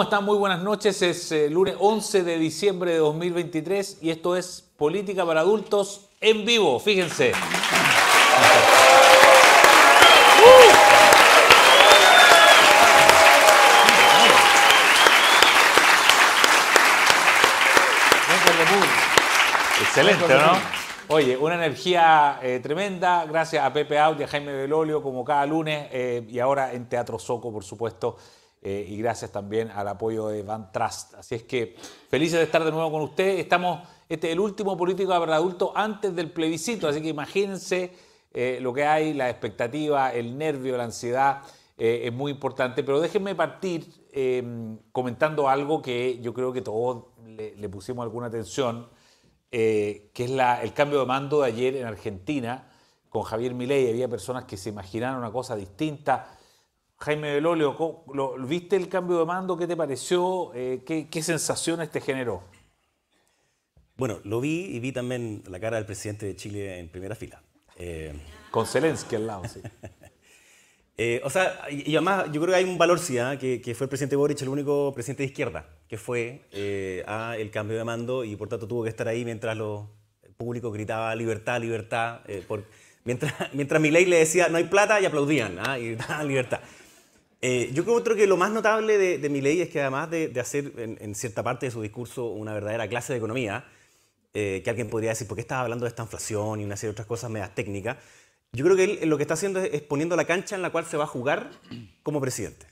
¿Cómo están? Muy buenas noches. Es eh, lunes 11 de diciembre de 2023 y esto es Política para Adultos en vivo. Fíjense. Excelente, ¿no? Oye, una energía eh, tremenda, gracias a Pepe Out y a Jaime Belolio, como cada lunes, eh, y ahora en Teatro Soco, por supuesto, eh, y gracias también al apoyo de Van Trust. Así es que felices de estar de nuevo con usted. Estamos, este es el último político para adultos antes del plebiscito, así que imagínense lo que hay, la expectativa, el nervio, la ansiedad, es muy importante. Pero déjenme partir comentando algo que yo creo que todos le, le pusimos alguna atención eh, que es el cambio de mando de ayer en Argentina con Javier Milei. Había personas que se imaginaron una cosa distinta. Jaime Belolio, ¿viste el cambio de mando? ¿Qué te pareció? Eh, ¿qué, sensaciones te generó? Bueno, lo vi y vi también la cara del presidente de Chile en primera fila. Eh, con Zelensky al lado, sí. Eh, o sea, y, además yo creo que hay un valor, sí, ¿ah? que, fue el presidente Boric el único presidente de izquierda que fue a el cambio de mando y por tanto tuvo que estar ahí mientras lo, el público gritaba libertad, libertad. Por, mientras, mientras ley le decía no hay plata y aplaudían, ¿ah? y gritaban libertad. Yo creo que lo más notable de, de es que además de, hacer en, cierta parte de su discurso una verdadera clase de economía, que alguien podría decir, ¿por qué estaba hablando de esta inflación y una serie de otras cosas medias técnicas? Yo creo que él lo que está haciendo es, poniendo la cancha en la cual se va a jugar como presidente.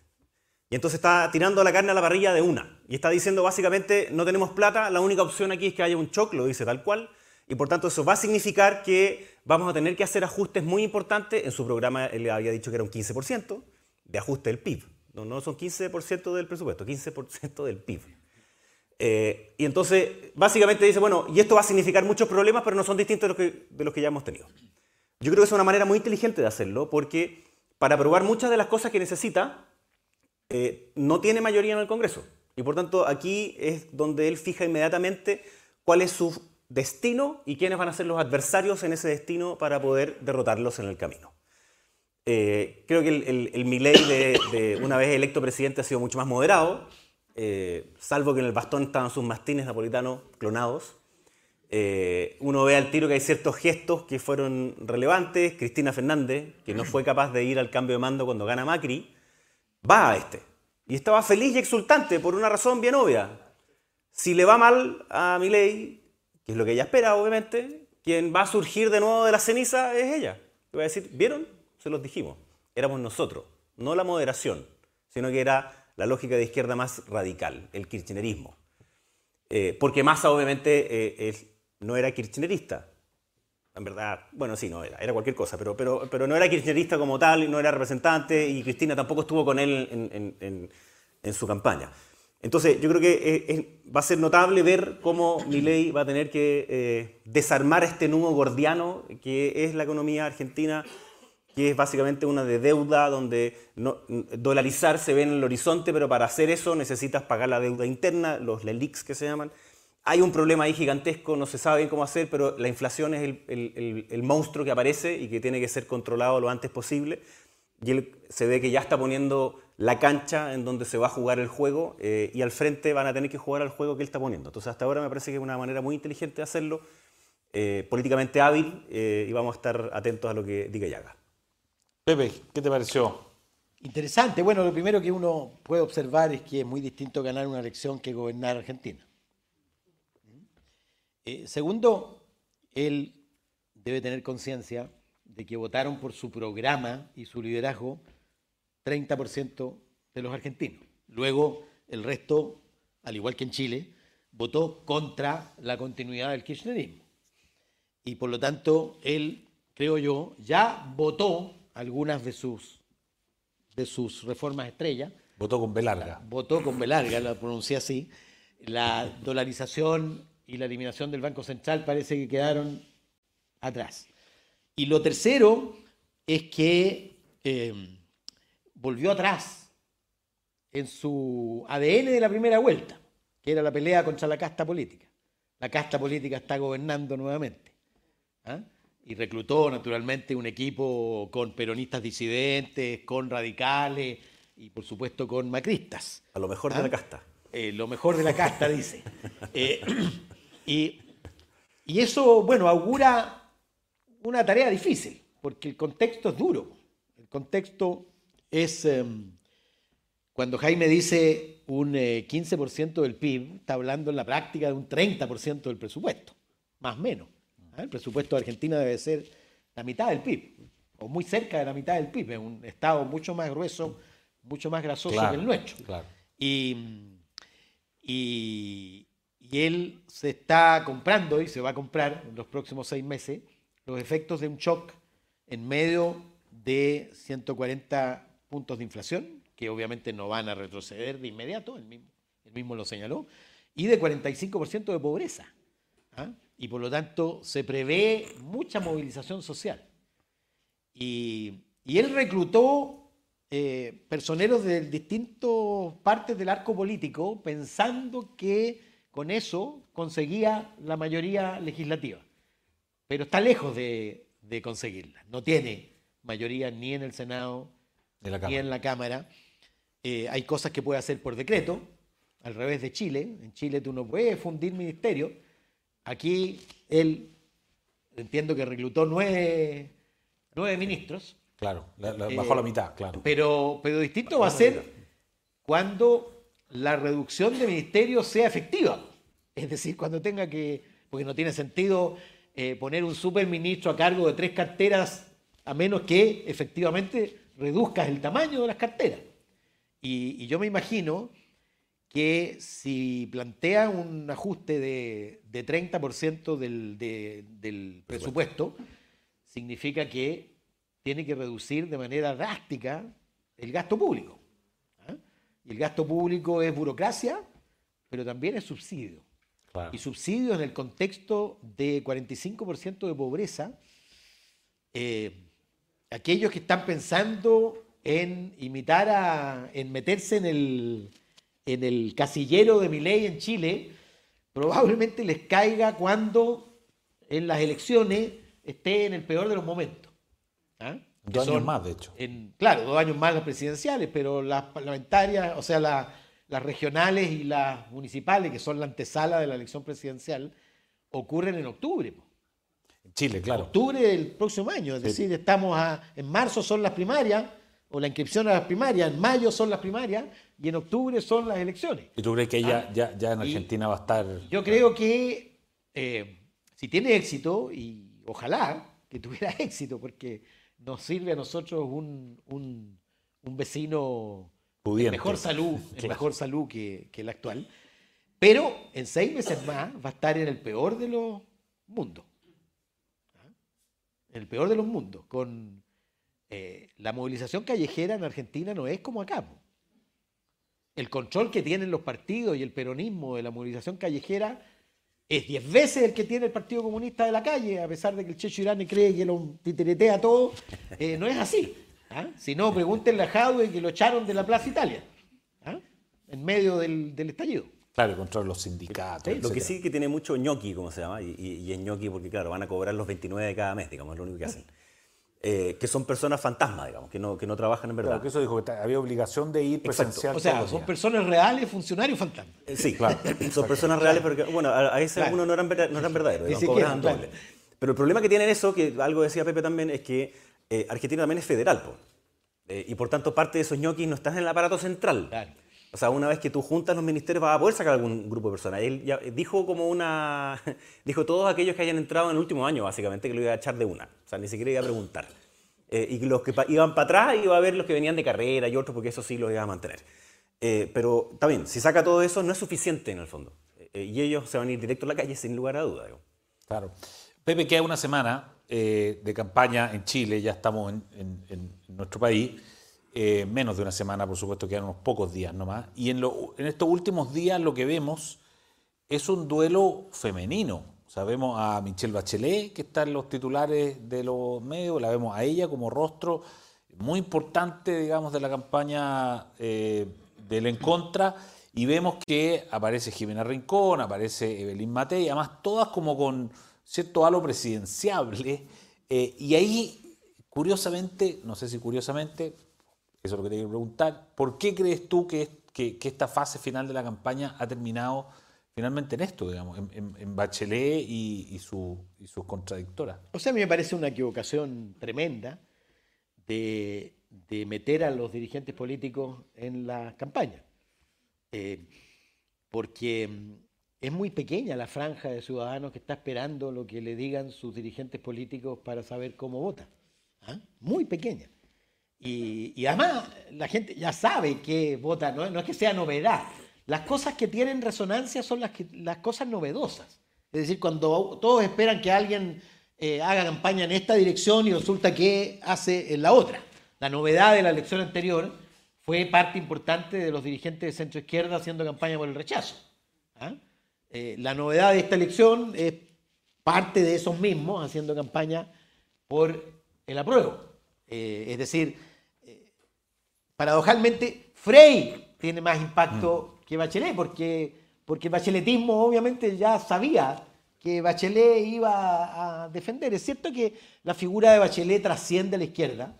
Y entonces está tirando la carne a la parrilla de una. Y está diciendo básicamente, no tenemos plata, la única opción aquí es que haya un shock, lo dice tal cual. Y por tanto eso va a significar que vamos a tener que hacer ajustes muy importantes. En su programa él había dicho que era un 15% de ajuste del PIB. No, son 15% del presupuesto, 15% del PIB. Eh, y entonces básicamente dice, bueno, y esto va a significar muchos problemas, pero no son distintos de los que ya hemos tenido. Yo creo que es una manera muy inteligente de hacerlo porque para aprobar muchas de las cosas que necesita, eh, no tiene mayoría en el Congreso. Y por tanto, aquí es donde él fija inmediatamente cuál es su destino y quiénes van a ser los adversarios en ese destino para poder derrotarlos en el camino. Eh, creo que el, el, Milei de, una vez electo presidente ha sido mucho más moderado, eh, salvo que en el bastón estaban sus mastines napolitanos clonados. Eh, uno ve al tiro que hay ciertos gestos que fueron relevantes. Cristina Fernández, que no fue capaz de ir al cambio de mando cuando gana Macri, va a este. Y estaba feliz y exultante por una razón bien obvia. Si le va mal a Milei, que es lo que ella espera, obviamente, quien va a surgir de nuevo de la ceniza es ella. Le va a decir, ¿vieron? Se los dijimos. Éramos nosotros, no la moderación, sino que era la lógica de izquierda más radical, el kirchnerismo. Eh, porque Massa, obviamente, eh, es no era kirchnerista. En verdad, bueno, sí, no era, era cualquier cosa, pero, pero, pero no era kirchnerista como tal, no era representante y Cristina tampoco estuvo con él en, en, su campaña. Entonces, yo creo que va a ser notable ver cómo Milei va a tener que eh, desarmar este nudo gordiano que es la economía argentina, que es básicamente una de deuda donde no, dolarizar se ve en el horizonte, pero para hacer eso necesitas pagar la deuda interna, los LELIX que se llaman, hay un problema ahí gigantesco, no se sabe bien cómo hacer, pero la inflación es el, monstruo que aparece y que tiene que ser controlado lo antes posible. Y él se ve que ya está poniendo la cancha en donde se va a jugar el juego eh, y al frente van a tener que jugar al juego que él está poniendo. Entonces hasta ahora me parece que es una manera muy inteligente de hacerlo, eh, políticamente hábil eh, y vamos a estar atentos a lo que diga y haga. Pepe, ¿qué te pareció? Interesante. Bueno, lo primero que uno puede observar es que es muy distinto ganar una elección que gobernar Argentina. Eh, segundo, él debe tener conciencia de que votaron por su programa y su liderazgo 30% de los argentinos. Luego, el resto, al igual que en Chile, votó contra la continuidad del kirchnerismo. Y por lo tanto, él, creo yo, ya votó algunas de sus, de sus reformas estrellas. Votó con B larga. Votó con B larga, la pronuncié así. La dolarización y la eliminación del Banco Central parece que quedaron atrás. Y lo tercero es que eh, volvió atrás en su ADN de la primera vuelta, que era la pelea contra la casta política. La casta política está gobernando nuevamente. ¿ah? Y reclutó naturalmente un equipo con peronistas disidentes, con radicales, y por supuesto con macristas. A lo mejor de ¿Ah? la casta. Eh, lo mejor de la casta, dice. Eh, y, y eso, bueno, augura una tarea difícil, porque el contexto es duro. El contexto es, em, cuando Jaime dice un eh, 15% del PIB, está hablando en la práctica de un 30% del presupuesto, más o menos. ¿Ah? El presupuesto de Argentina debe ser la mitad del PIB, o muy cerca de la mitad del PIB, es un estado mucho más grueso, mucho más grasoso Claro, que el nuestro. claro. Y, y- y él se está comprando y se va a comprar en los próximos seis meses los efectos de un shock en medio de 140 puntos de inflación, que obviamente no van a retroceder de inmediato, él mismo, él mismo lo señaló, y de 45% de pobreza. ¿ah? Y por lo tanto se prevé mucha movilización social. Y, y él reclutó eh, personeros de distintas partes del arco político pensando que con eso conseguía la mayoría legislativa. Pero está lejos de, de conseguirla. No tiene mayoría ni en el Senado ni Cámara. en la Cámara. Eh, hay cosas que puede hacer por decreto, al revés de Chile. En Chile tú no puedes fundir ministerio. Aquí él, entiendo que reclutó nueve, nueve ministros. Claro, la- la- Eh, bajó la mitad, claro. Pero, pero distinto va a ser cuando la reducción de ministerios sea efectiva. Es decir, cuando tenga que, porque no tiene sentido eh, poner un superministro a cargo de tres carteras a menos que efectivamente reduzcas el tamaño de las carteras. Y, y yo me imagino que si plantea un ajuste de, de 30% del, de- del presupuesto, significa que tiene que reducir de manera drástica el gasto público. ¿ah? Y el gasto público es burocracia, pero también es subsidio. claro. Y subsidio en el contexto de 45% de pobreza, eh, aquellos que están pensando en imitar a, en meterse en el, en el casillero de mi ley en Chile, probablemente les caiga cuando en las elecciones esté en el peor de los momentos. ¿ah? Dos años más, de hecho. en- claro, dos años más las presidenciales, pero las parlamentarias, o sea, la- las regionales y las municipales, que son la antesala de la elección presidencial, ocurren en octubre. po. En Chile, claro. Octubre del próximo año, es decir, estamos a, en marzo son las primarias, o la inscripción a las primarias, en mayo son las primarias, y en octubre son las elecciones. ¿Y tú crees que ya, ya, ya en Ah. Argentina va a estar... Yo creo que eh, si tiene éxito, y ojalá que tuviera éxito, porque nos sirve a nosotros un, un- un vecino en Pudiente. mejor salud, en Claro. mejor salud que, que el actual. Pero en seis meses más va a estar en el peor de los mundos. ¿Ah? En el peor de los mundos. Con eh, la movilización callejera en Argentina no es como acá. El control que tienen los partidos y el peronismo de la movilización callejera es diez veces el que tiene el Partido Comunista de la calle, a pesar de que el Checho Irán cree que lo titeretea todo. eh, no es así. ¿ah? Si no, pregúntenle a Jadwe que lo echaron de la Plaza Italia, ¿ah? en medio del, del estallido. Claro, contra los sindicatos. Lo que sí que tiene mucho ñoqui, como se llama, y, y, y es ñoqui porque, claro, van a cobrar los 29 de cada mes, digamos, es lo único que hacen. Eh, que son personas fantasmas, digamos, que no, que no trabajan en verdad. Claro, que eso dijo que había obligación de ir Exacto. presencial. O sea, son personas reales, funcionarios fantasmas. Eh, Sí, claro. Son personas reales, porque, bueno, a, a veces Claro. algunos no eran, no eran verdaderos, digamos, cobraban claro. doble. Pero el problema que tienen eso, que algo decía Pepe también, es que eh, Argentina también es federal, po. Eh, y por tanto parte de esos ñoquis no están en el aparato central. Claro. O sea, una vez que tú juntas los ministerios vas a poder sacar algún grupo de personas. Él dijo como una... Dijo todos aquellos que hayan entrado en el último año, básicamente, que lo iba a echar de una. O sea, ni siquiera iba a preguntar. Eh, y los que iban para atrás iba a ver los que venían de carrera y otros, porque eso sí los iba a mantener. Eh, pero está bien, si saca todo eso no es suficiente en el fondo. Eh, y ellos se van a ir directo a la calle sin lugar a duda. Claro. Pepe, queda una semana de campaña en Chile, ya estamos en nuestro país. Eh, menos de una semana, por supuesto, quedan unos pocos días nomás. Y en, estos últimos días lo que vemos es un duelo femenino. O sea, vemos a Michelle Bachelet, que está en los titulares de los medios, la vemos a ella como rostro muy importante, digamos, de la campaña eh, del en contra, y vemos que aparece Jimena Rincón, aparece Evelyn Matei, además todas como con cierto halo presidenciable, eh, y ahí, curiosamente, no sé si curiosamente, eso es lo que te quiero preguntar, ¿por qué crees tú que, que, esta fase final de la campaña ha terminado finalmente en esto, digamos, en, Bachelet y, y, y sus contradictoras? O sea, a mí me parece una equivocación tremenda de, de meter a los dirigentes políticos en la campaña. Eh, porque mm, es muy pequeña la franja de ciudadanos que está esperando lo que le digan sus dirigentes políticos para saber cómo vota. ¿ah? Muy pequeña. Y, además la gente ya sabe que vota, no, es que sea novedad. Las cosas que tienen resonancia son las, las cosas novedosas. Es decir, cuando todos esperan que alguien eh, haga campaña en esta dirección y resulta que hace en la otra. La novedad de la elección anterior fue parte importante de los dirigentes de centro izquierda haciendo campaña por el rechazo. ¿ah? Eh, la novedad de esta elección es parte de esos mismos haciendo campaña por el apruebo. Eh, es decir, Paradojalmente, Frey tiene más impacto mm. que Bachelet, porque, porque Bacheletismo obviamente ya sabía que Bachelet iba a defender. Es cierto que la figura de Bachelet trasciende a la izquierda.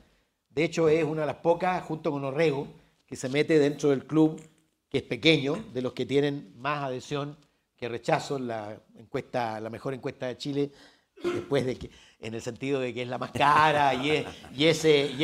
De hecho, es una de las pocas, junto con Orrego, que se mete dentro del club, que es pequeño, de los que tienen más adhesión que rechazo. La, encuesta, la mejor encuesta de Chile, después de que en el sentido de que es la más cara y es, y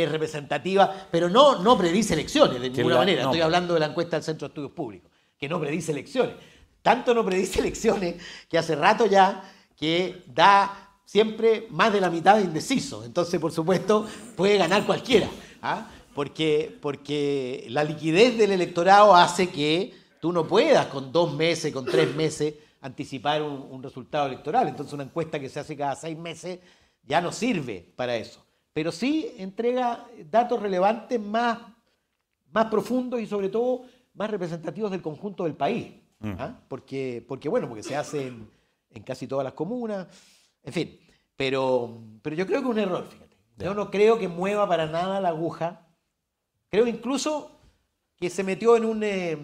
es, representativa, pero no, no predice elecciones de ninguna manera. Estoy hablando de la encuesta del Centro de Estudios Públicos, que no predice elecciones. Tanto no predice elecciones que hace rato ya que da siempre más de la mitad de indeciso. Entonces, por supuesto, puede ganar cualquiera. ¿ah? Porque, porque la liquidez del electorado hace que tú no puedas con dos meses, con tres meses, anticipar un, un resultado electoral. Entonces, una encuesta que se hace cada seis meses ya no sirve para eso. Pero sí entrega datos relevantes más, más profundos y sobre todo más representativos del conjunto del país. Mm. ¿ah? Porque, porque, bueno, porque se hace en, casi todas las comunas, en fin. Pero, pero yo creo que es un error, fíjate. Yo no creo que mueva para nada la aguja. Creo incluso que se metió en un, eh,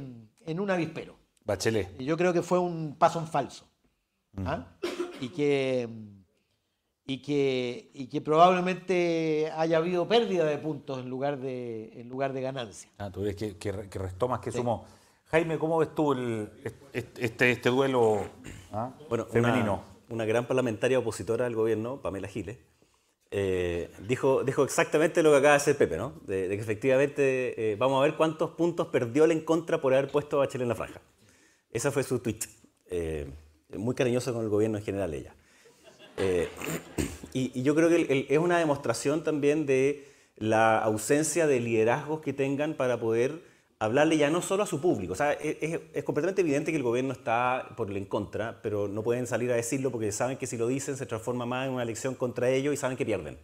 en un avispero. Bachelet. Y yo creo que fue un paso en falso. ¿ah? Mm. Y que y que, y que probablemente haya habido pérdida de puntos en lugar de, en lugar de ganancia. Ah, tú ves que, que, restó más que sumó. Jaime, ¿cómo ves tú el, este, este duelo ah, bueno, femenino? Una, gran parlamentaria opositora al gobierno, Pamela Giles, eh, dijo, dijo exactamente lo que acaba de hacer Pepe, ¿no? De, que efectivamente eh, vamos a ver cuántos puntos perdió el en contra por haber puesto a Bachelet en la franja. Esa fue su tweet. Eh, muy cariñosa con el gobierno en general ella. Eh, y, yo creo que es una demostración también de la ausencia de liderazgos que tengan para poder hablarle ya no solo a su público. O sea, es, completamente evidente que el gobierno está por el en contra, pero no pueden salir a decirlo porque saben que si lo dicen se transforma más en una elección contra ellos y saben que pierden.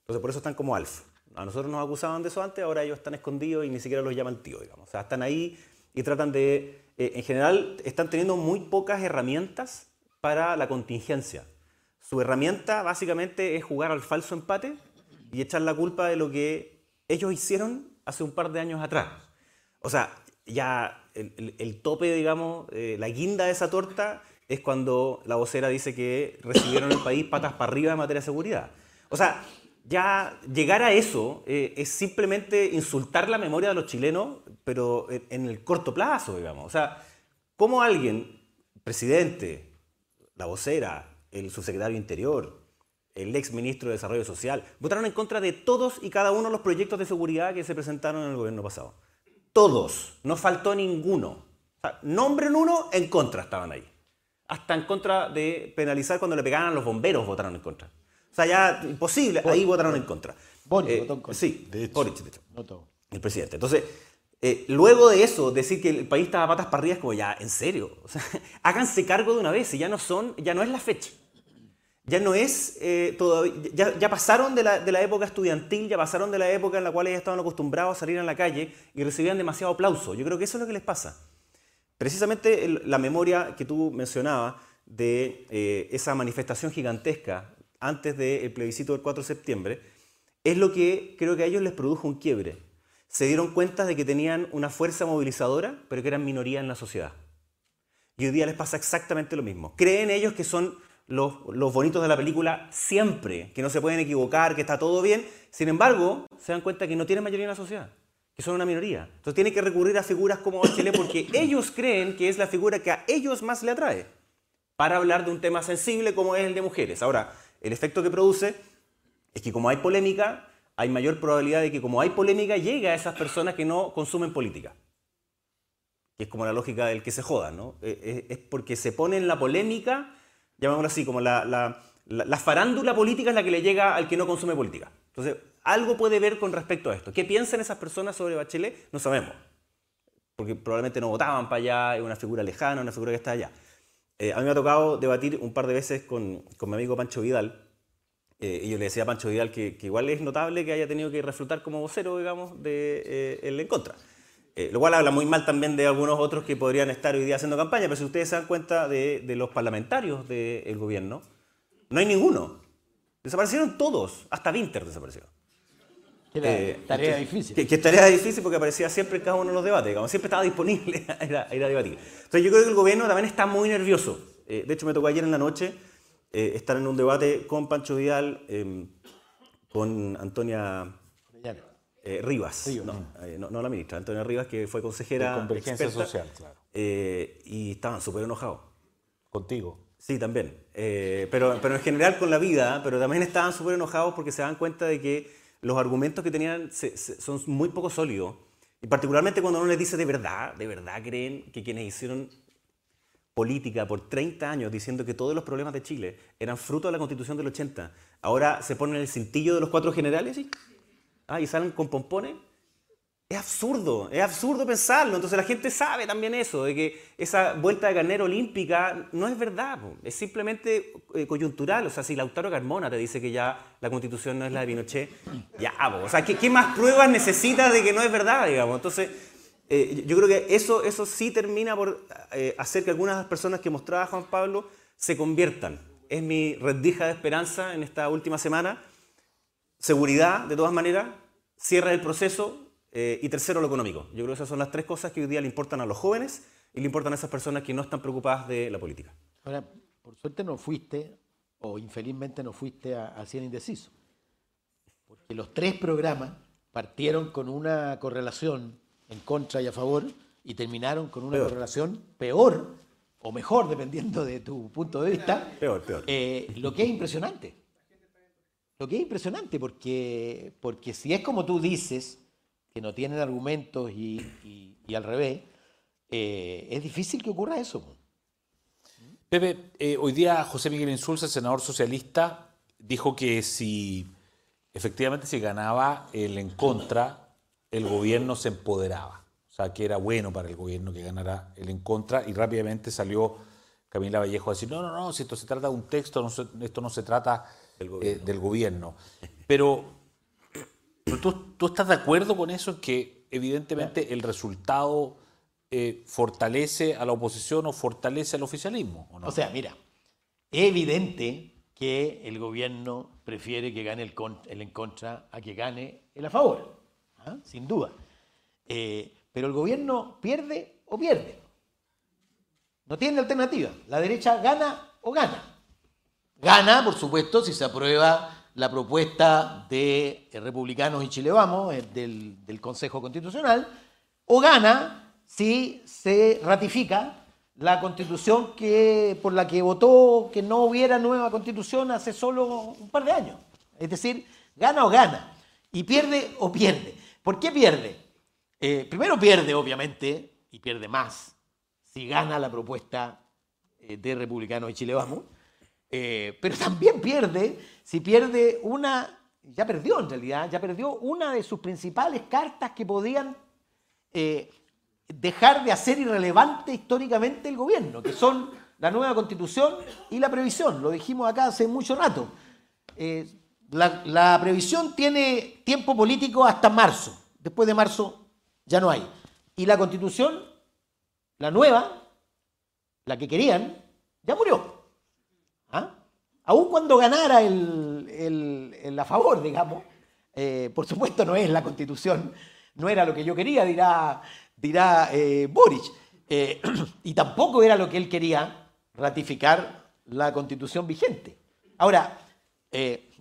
Entonces por eso están como alfa. A nosotros nos acusaban de eso antes, ahora ellos están escondidos y ni siquiera los llaman tío, digamos. O sea, están ahí y tratan de, eh, en general, están teniendo muy pocas herramientas para la contingencia. Su herramienta básicamente es jugar al falso empate y echar la culpa de lo que ellos hicieron hace un par de años atrás. O sea, ya el, tope, digamos, eh, la guinda de esa torta es cuando la vocera dice que recibieron el país patas para arriba en materia de seguridad. O sea, ya llegar a eso eh, es simplemente insultar la memoria de los chilenos, pero en, el corto plazo, digamos. O sea, ¿cómo alguien, presidente, la vocera, el subsecretario Interior, el ex ministro de Desarrollo Social, votaron en contra de todos y cada uno de los proyectos de seguridad que se presentaron en el gobierno pasado. Todos, no faltó ninguno. O nombren uno, en contra estaban ahí. Hasta en contra de penalizar cuando le pegaban a los bomberos votaron en contra. O sea, ya imposible, ahí votaron en contra. Boric eh, votó en contra. Sí, de hecho. El presidente. Entonces, eh, luego de eso, decir que el país estaba patas para arriba como ya, en serio. háganse cargo de una vez y ya no son, ya no es la fecha. Ya no es eh, todavía, ya, pasaron de la, época estudiantil, ya pasaron de la época en la cual ellos estaban acostumbrados a salir a la calle y recibían demasiado aplauso. Yo creo que eso es lo que les pasa. Precisamente la memoria que tú mencionabas de eh, esa manifestación gigantesca antes del plebiscito del 4 de septiembre es lo que creo que a ellos les produjo un quiebre se dieron cuenta de que tenían una fuerza movilizadora, pero que eran minoría en la sociedad. Y hoy día les pasa exactamente lo mismo. Creen ellos que son los, bonitos de la película siempre, que no se pueden equivocar, que está todo bien. Sin embargo, se dan cuenta que no tienen mayoría en la sociedad. que son una minoría. Entonces tiene que recurrir a figuras como Bachelet porque ellos creen que es la figura que a ellos más le atrae para hablar de un tema sensible como es el de mujeres. Ahora, el efecto que produce es que como hay polémica, hay mayor probabilidad de que como hay polémica llegue a esas personas que no consumen política. Que es como la lógica del que se joda, ¿no? Eh, eh, es porque se pone en la polémica, llamémoslo así, como la farándula política es la que le llega al que no consume política. Entonces, algo puede ver con respecto a esto. ¿Qué piensan esas personas sobre Bachelet? No sabemos. Porque probablemente no votaban para allá, es una figura lejana, una figura que está allá. Eh, a mí me ha tocado debatir un par de veces con, con mi amigo Pancho Vidal, eh, y yo le decía a Pancho Vidal que, igual es notable que haya tenido que reflutar como vocero, digamos, de eh, el en contra. lo cual habla muy mal también de algunos otros que podrían estar hoy día haciendo campaña, pero si ustedes se dan cuenta de, de los parlamentarios del gobierno, no hay ninguno. Desaparecieron todos, hasta Winter desapareció. Que tarea difícil. Que, que, tarea difícil porque aparecía siempre en cada uno de los debates, digamos, siempre estaba disponible a ir a, debatir. Entonces yo creo que el gobierno también está muy nervioso. de hecho, me tocó ayer en la noche eh, estar en un debate con Pancho Vidal, em, con Antonia eh, Rivas, eh, no, no, la ministra, Antonia Rivas, que fue consejera. De convergencia social, claro. y estaban súper enojados. ¿Contigo? Sí, también. pero, pero en general con la vida, pero también estaban súper enojados porque se dan cuenta de que los argumentos que tenían son muy poco sólidos. Y particularmente cuando uno les dice de verdad, de verdad creen que quienes hicieron política por 30 años diciendo que todos los problemas de Chile eran fruto de la constitución del 80, ahora se ponen el cintillo de los cuatro generales y, ah, y salen con pompones. Es absurdo, es absurdo pensarlo. Entonces la gente sabe también eso, de que esa vuelta de carnero olímpica no es verdad, es simplemente eh, coyuntural. O sea, si Lautaro Carmona te dice que ya la constitución no es la de Pinochet, ya, o sea, ¿qué, ¿qué, más pruebas necesita de que no es verdad, digamos? Entonces, eh, yo creo que eso, eso sí termina por eh, hacer que algunas de las personas que mostraba Juan Pablo se conviertan. Es mi rendija de esperanza en esta última semana. Seguridad, de todas maneras, cierre del proceso eh, y tercero, lo económico. Yo creo que esas son las tres cosas que hoy día le importan a los jóvenes y le importan a esas personas que no están preocupadas de la política. Ahora, por suerte no fuiste, o infelizmente no fuiste a, a Cien Indeciso, porque los tres programas partieron con una correlación en contra y a favor y terminaron con una correlación peor o mejor, dependiendo de tu punto de vista. Peor, peor. Eh, lo que es impresionante. Lo que es impresionante, porque, porque si es como tú dices, que no tienen argumentos y, al revés, eh, es difícil que ocurra eso. Pepe, eh, hoy día José Miguel Insulza, senador socialista, dijo que si efectivamente se ganaba el en contra, el gobierno se empoderaba. O sea, que era bueno para el gobierno que ganara el en contra y rápidamente salió Camila Vallejo a decir, no, no, no, si esto se trata de un texto, esto no se trata eh, del gobierno. Pero, ¿tú, estás de acuerdo con eso, que evidentemente el resultado eh, fortalece a la oposición o fortalece al oficialismo? ¿o, sea, mira, es evidente que el gobierno prefiere que gane el, el en contra a que gane el a favor. ¿Ah? sin duda. Eh, pero el gobierno pierde o pierde. No tiene alternativa. La derecha gana o gana. Gana, por supuesto, si se aprueba la propuesta de republicanos y Chile Vamos, eh, del, Consejo Constitucional, o gana si se ratifica la constitución que, por la que votó que no hubiera nueva constitución hace solo un par de años. Es decir, gana o gana. Y pierde o pierde. ¿Por qué pierde? Eh, primero pierde, obviamente, y pierde más si gana la propuesta eh, de Republicanos y Chile Vamos, eh, pero también pierde si pierde una, ya perdió en realidad, ya perdió una de sus principales cartas que podían dejar de hacer irrelevante históricamente el gobierno, que son la nueva constitución y la previsión. Lo dijimos acá hace mucho rato. La, previsión tiene tiempo político hasta marzo. Después de marzo ya no hay. Y la constitución, la nueva, la que querían, ya murió. ¿Ah? Aún cuando ganara el, a favor, digamos, eh, por supuesto no es la constitución, no era lo que yo quería, dirá, dirá eh. Eh, y tampoco era lo que él quería, ratificar la constitución vigente. Ahora,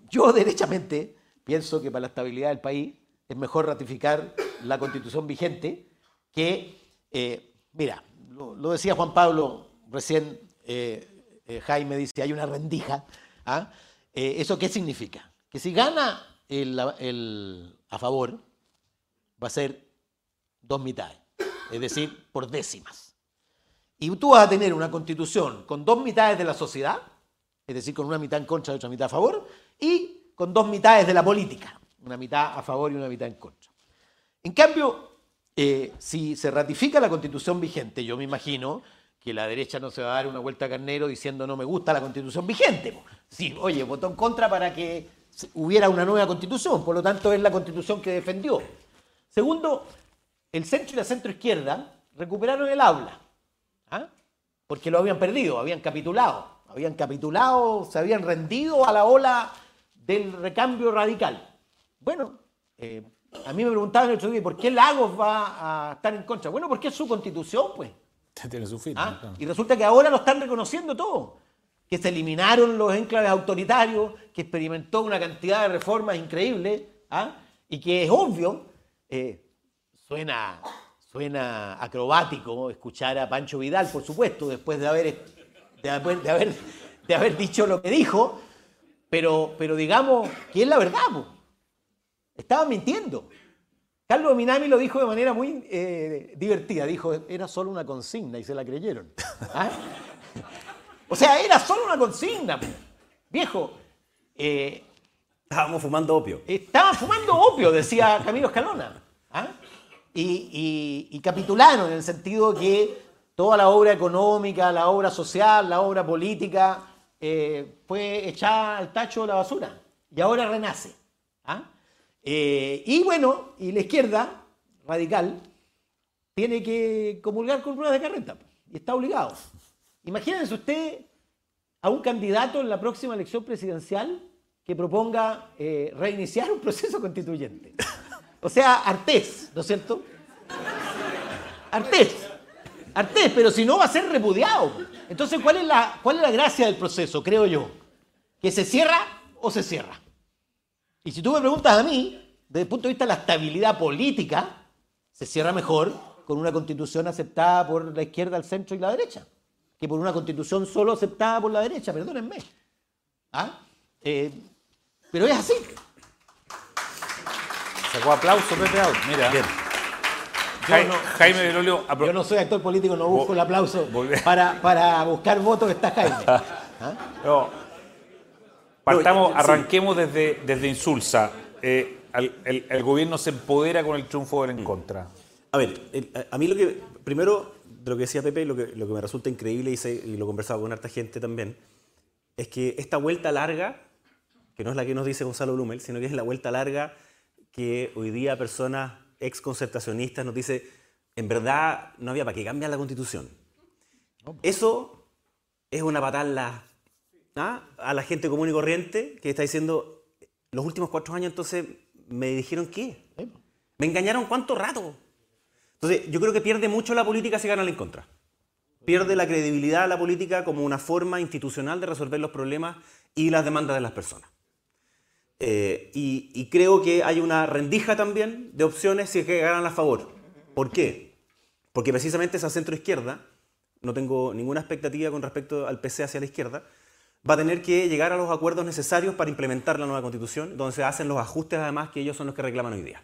yo derechamente pienso que para la estabilidad del país es mejor ratificar la constitución vigente, que, eh, mira, lo, decía Juan Pablo recién, eh, eh, Jaime dice, hay una rendija. ¿ah? ¿Eso qué significa? Que si gana el, el a favor, va a ser dos mitades, es decir, por décimas. Y tú vas a tener una constitución con dos mitades de la sociedad, es decir, con una mitad en contra y otra mitad a favor, y con dos mitades de la política, una mitad a favor y una mitad en contra. En cambio, eh, si se ratifica la constitución vigente, yo me imagino que la derecha no se va a dar una vuelta a carnero diciendo no me gusta la constitución vigente. Sí, oye, votó en contra para que hubiera una nueva constitución, por lo tanto es la constitución que defendió. Segundo, el centro y la centro izquierda recuperaron el aula, ¿ah? porque lo habían perdido, habían capitulado, habían capitulado, se habían rendido a la ola del recambio radical. Bueno, eh, a mí me preguntaban el otro día, ¿por qué Lagos va a estar en contra? Bueno, porque es su constitución, pues. Tiene su firma. ¿Ah? claro. Y resulta que ahora lo están reconociendo todo. Que se eliminaron los enclaves autoritarios, que experimentó una cantidad de reformas increíbles, ¿ah? y que es obvio, eh, suena, suena acrobático escuchar a Pancho Vidal, por supuesto, después de haber, de haber, de haber, de haber dicho lo que dijo, pero, pero digamos que es la verdad. po. Estaban mintiendo. Carlos Minami lo dijo de manera muy eh, divertida. Dijo, era solo una consigna y se la creyeron. ¿Ah? O sea, era solo una consigna. po. Viejo, eh, Estábamos fumando opio. estaban fumando opio, decía Camilo Escalona. ¿Ah? Y, y- y capitularon en el sentido que toda la obra económica, la obra social, la obra política eh, fue echada al tacho la basura. Y ahora renace. ¿Ah? Eh, y bueno, y la izquierda radical tiene que comulgar con ruedas de carreta. Y está obligado. Imagínense usted a un candidato en la próxima elección presidencial que proponga eh, reiniciar un proceso constituyente. O sea, Artés, ¿no es cierto? Artés. Artés, pero si no va a ser repudiado. Entonces, ¿cuál es la, cuál es la gracia del proceso, creo yo? ¿Que se cierra o se cierra? Y si tú me preguntas a mí, desde el punto de vista de la estabilidad política, se cierra mejor con una constitución aceptada por la izquierda, el centro y la derecha, que por una constitución solo aceptada por la derecha, perdónenme. ¿Ah? Eh, pero es así. Sacó aplauso Pepe. Mira. Bien. Yo no- Jaime Belolio. Yo no soy actor político, no busco el aplauso para, para buscar votos, está Jaime. ¿Ah? No. Partamos, arranquemos desde, desde Insulsa. Eh, el, el gobierno se empodera con el triunfo del en contra. A ver, el- a- a mí lo que, primero, de lo que decía Pepe, lo que, lo que me resulta increíble, y, sé- y lo he conversado con harta gente también, es que esta vuelta larga, que no es la que nos dice Gonzalo Blumel, sino que es la vuelta larga que hoy día personas ex concertacionistas nos dice, en verdad no había para qué cambiar la constitución. Eso es una patada la- ¿ah? a la gente común y corriente que está diciendo, los últimos cuatro años entonces me dijeron qué. ¿Me engañaron cuánto rato? Entonces, yo creo que pierde mucho la política si gana en contra. Pierde la credibilidad de la política como una forma institucional de resolver los problemas y las demandas de las personas. Eh, y, creo que hay una rendija también de opciones si es que ganan a favor. ¿Por qué? Porque precisamente esa centro izquierda, no tengo ninguna expectativa con respecto al PC hacia la izquierda, va a tener que llegar a los acuerdos necesarios para implementar la nueva constitución, donde se hacen los ajustes además que ellos son los que reclaman hoy día.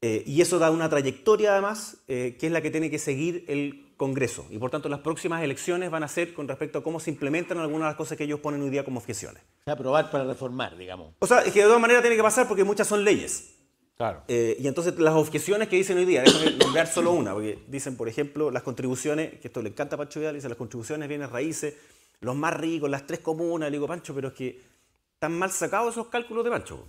Eh, y eso da una trayectoria además, eh, que es la que tiene que seguir el Congreso. Y por tanto las próximas elecciones van a ser con respecto a cómo se implementan algunas de las cosas que ellos ponen hoy día como objeciones. Aprobar para reformar, digamos. O sea, es que de todas maneras tiene que pasar porque muchas son leyes. Claro. Eh, y entonces las objeciones que dicen hoy día, déjame nombrar solo una, porque dicen, por ejemplo, las contribuciones, que esto le encanta a Pancho Vidal, dice las contribuciones, bienes raíces, los más ricos, las tres comunas, le digo, Pancho, pero es que están mal sacados esos cálculos de Pancho.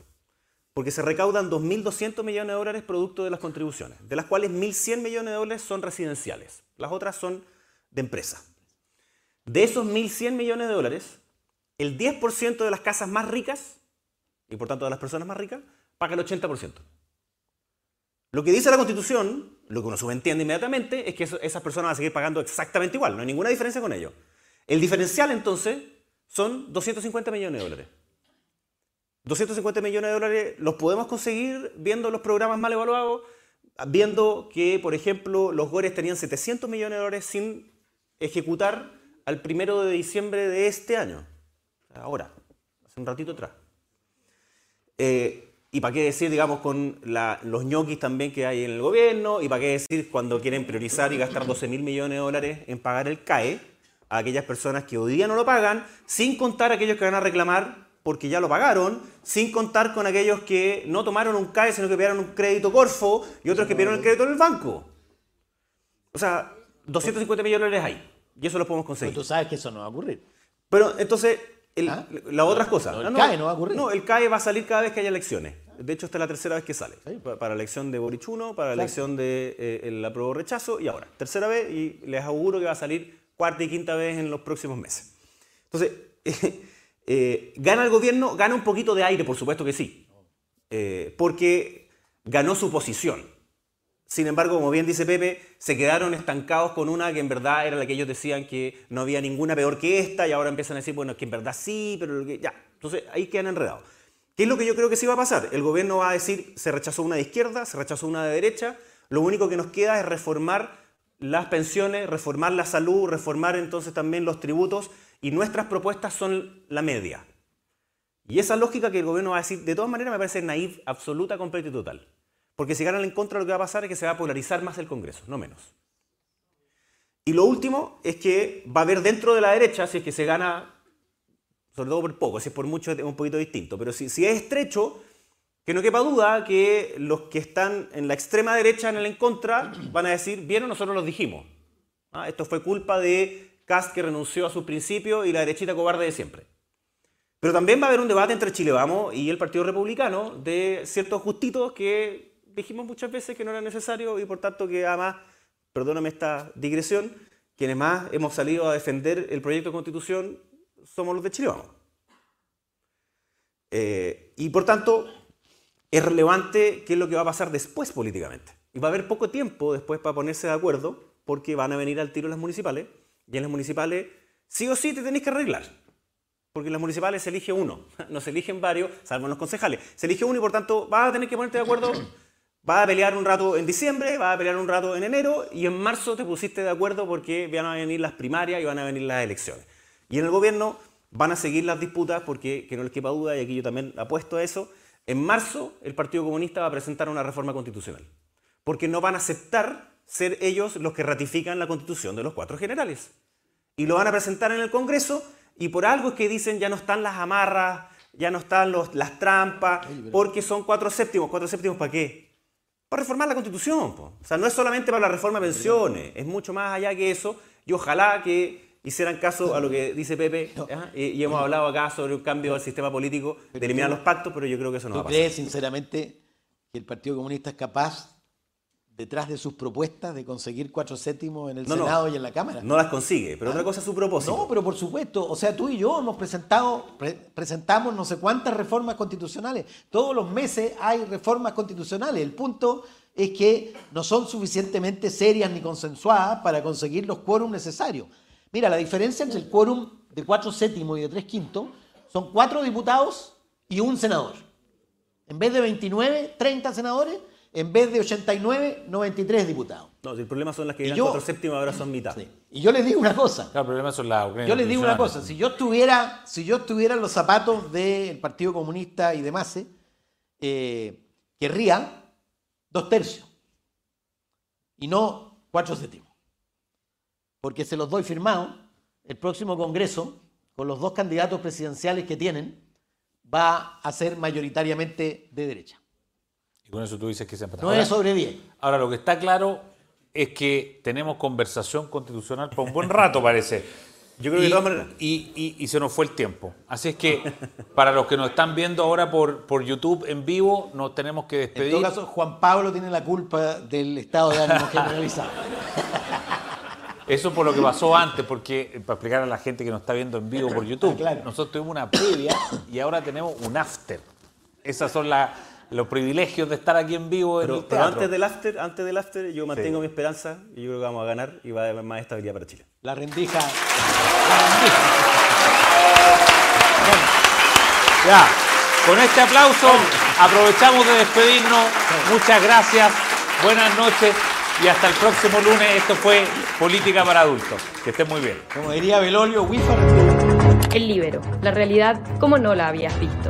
Porque se recaudan 2.200 millones de dólares producto de las contribuciones, de las cuales 1.100 millones de dólares son residenciales, las otras son de empresa. De esos 1.100 millones de dólares, el 10% de las casas más ricas, y por tanto de las personas más ricas, paga el 80%. Lo que dice la Constitución, lo que uno subentiende inmediatamente, es que esas personas van a seguir pagando exactamente igual, no hay ninguna diferencia con ello. El diferencial entonces son 250 millones de dólares. 250 millones de dólares los podemos conseguir viendo los programas mal evaluados, viendo que, por ejemplo, los Gores tenían 700 millones de dólares sin ejecutar al primero de diciembre de este año. Ahora, hace un ratito atrás. Eh, y para qué decir, digamos, con los ñoquis también que hay en el gobierno, y para qué decir cuando quieren priorizar y gastar 12 mil millones de dólares en pagar el CAE a aquellas personas que hoy día no lo pagan, sin contar a aquellos que van a reclamar porque ya lo pagaron, sin contar con aquellos que no tomaron un CAE, sino que pidieron un crédito Corfo y otros que pidieron el crédito en el banco. O sea, 250 millones de dólares hay. Y eso lo podemos conseguir. Pero tú sabes que eso no va a ocurrir. Pero entonces, ¿Ah? las otras cosas. el CAE no va a ocurrir. No, el CAE va a salir cada vez que haya elecciones. De hecho, esta es la tercera vez que sale. Para la elección de Boric 1, para la elección de eh, el apruebo rechazo y ahora. Tercera vez y les auguro que va a salir cuarta y quinta vez en los próximos meses. Entonces, eh, ¿gana el gobierno? Gana un poquito de aire, por supuesto que sí. Eh, porque ganó su posición. Sin embargo, como bien dice Pepe, se quedaron estancados con una que en verdad era la que ellos decían que no había ninguna peor que esta y ahora empiezan a decir, bueno, que en verdad sí, pero ya. Entonces ahí quedan enredados. ¿Qué es lo que yo creo que sí va a pasar? El gobierno va a decir, se rechazó una de izquierda, se rechazó una de derecha, lo único que nos queda es reformar las pensiones, reformar la salud, reformar entonces también los tributos y nuestras propuestas son la media. Y esa lógica que el gobierno va a decir, de todas maneras me parece naive, absoluta, completa y total. Porque si ganan en contra lo que va a pasar es que se va a polarizar más el Congreso, no menos. Y lo último es que va a haber dentro de la derecha, si es que se gana, sobre todo por poco, si es por mucho es un poquito distinto, pero si, si es estrecho, que no quepa duda que los que están en la extrema derecha en el en contra van a decir, bien, nosotros los dijimos. Ah, esto fue culpa de Cast que renunció a sus principios y la derechita cobarde de siempre. Pero también va a haber un debate entre Chile Vamos y el Partido Republicano de ciertos justitos que dijimos muchas veces que no era necesario y por tanto que además, perdóname esta digresión, quienes más hemos salido a defender el proyecto de constitución somos los de Chile Vamos. Eh, y por tanto, es relevante qué es lo que va a pasar después políticamente. Y va a haber poco tiempo después para ponerse de acuerdo, porque van a venir al tiro las municipales, y en las municipales sí o sí te tenéis que arreglar. Porque en las municipales se elige uno, no se eligen varios, salvo en los concejales. Se elige uno y por tanto vas a tener que ponerte de acuerdo Va a pelear un rato en diciembre, va a pelear un rato en enero y en marzo te pusiste de acuerdo porque van a venir las primarias y van a venir las elecciones. Y en el gobierno van a seguir las disputas porque, que no les quepa duda, y aquí yo también apuesto a eso, en marzo el Partido Comunista va a presentar una reforma constitucional. Porque no van a aceptar ser ellos los que ratifican la constitución de los cuatro generales. Y lo van a presentar en el Congreso y por algo es que dicen ya no están las amarras, ya no están los, las trampas, porque son cuatro séptimos. ¿Cuatro séptimos para qué? para reformar la constitución. O sea, no es solamente para la reforma de pensiones, es mucho más allá que eso. Y ojalá que hicieran caso a lo que dice Pepe, y, hemos hablado acá sobre un cambio del sistema político, de eliminar los pactos, pero yo creo que eso no va a pasar. ¿Crees sinceramente que el Partido Comunista es capaz detrás de sus propuestas de conseguir cuatro séptimos en el Senado y en la Cámara. No las consigue, pero otra ah. cosa es su propósito. No, pero por supuesto, o sea, tú y yo hemos presentado, presentamos no sé cuántas reformas constitucionales. Todos los meses hay reformas constitucionales. El punto es que no son suficientemente serias ni consensuadas para conseguir los quórum necesarios. Mira, la diferencia entre el quórum de cuatro séptimos y de tres quintos son cuatro diputados y un senador. En vez de 29, 30 senadores, en vez de 89, 93 diputados. No, el problema son las que eran cuatro séptimos, ahora son mitad. Y yo les digo una cosa. Claro, el problema son las Yo les digo una cosa. Si yo estuviera, si yo estuviera en los zapatos del Partido Comunista y demás, eh, querría dos tercios. Y no cuatro séptimos. Porque se los doy firmado. El próximo Congreso, con los dos candidatos presidenciales que tienen, va a ser mayoritariamente de derecha. Y con eso tú dices que se No es sobre 10. Ahora, lo que está claro es que tenemos conversación constitucional por un buen rato, parece. Yo creo que de todas maneras. Y, y, se nos fue el tiempo. Así es que, para los que nos están viendo ahora por, por YouTube en vivo, nos tenemos que despedir. En todo caso, Juan Pablo tiene la culpa del estado de ánimo generalizado. Eso por lo que pasó antes, porque para explicar a la gente que nos está viendo en vivo por YouTube, nosotros tuvimos una previa y ahora tenemos un after. Esas son las los privilegios de estar aquí en vivo pero, Pero antes del after, antes del after, yo mantengo mi esperanza y yo creo que vamos a ganar y va a haber más estabilidad para Chile. La rendija. La rendija. ya, Con este aplauso aprovechamos de despedirnos. Muchas gracias. Buenas noches y hasta el próximo lunes. Esto fue Política para Adultos. Que estén muy bien. Como diría Belolio, Wifar. El libero, la realidad como no la habías visto.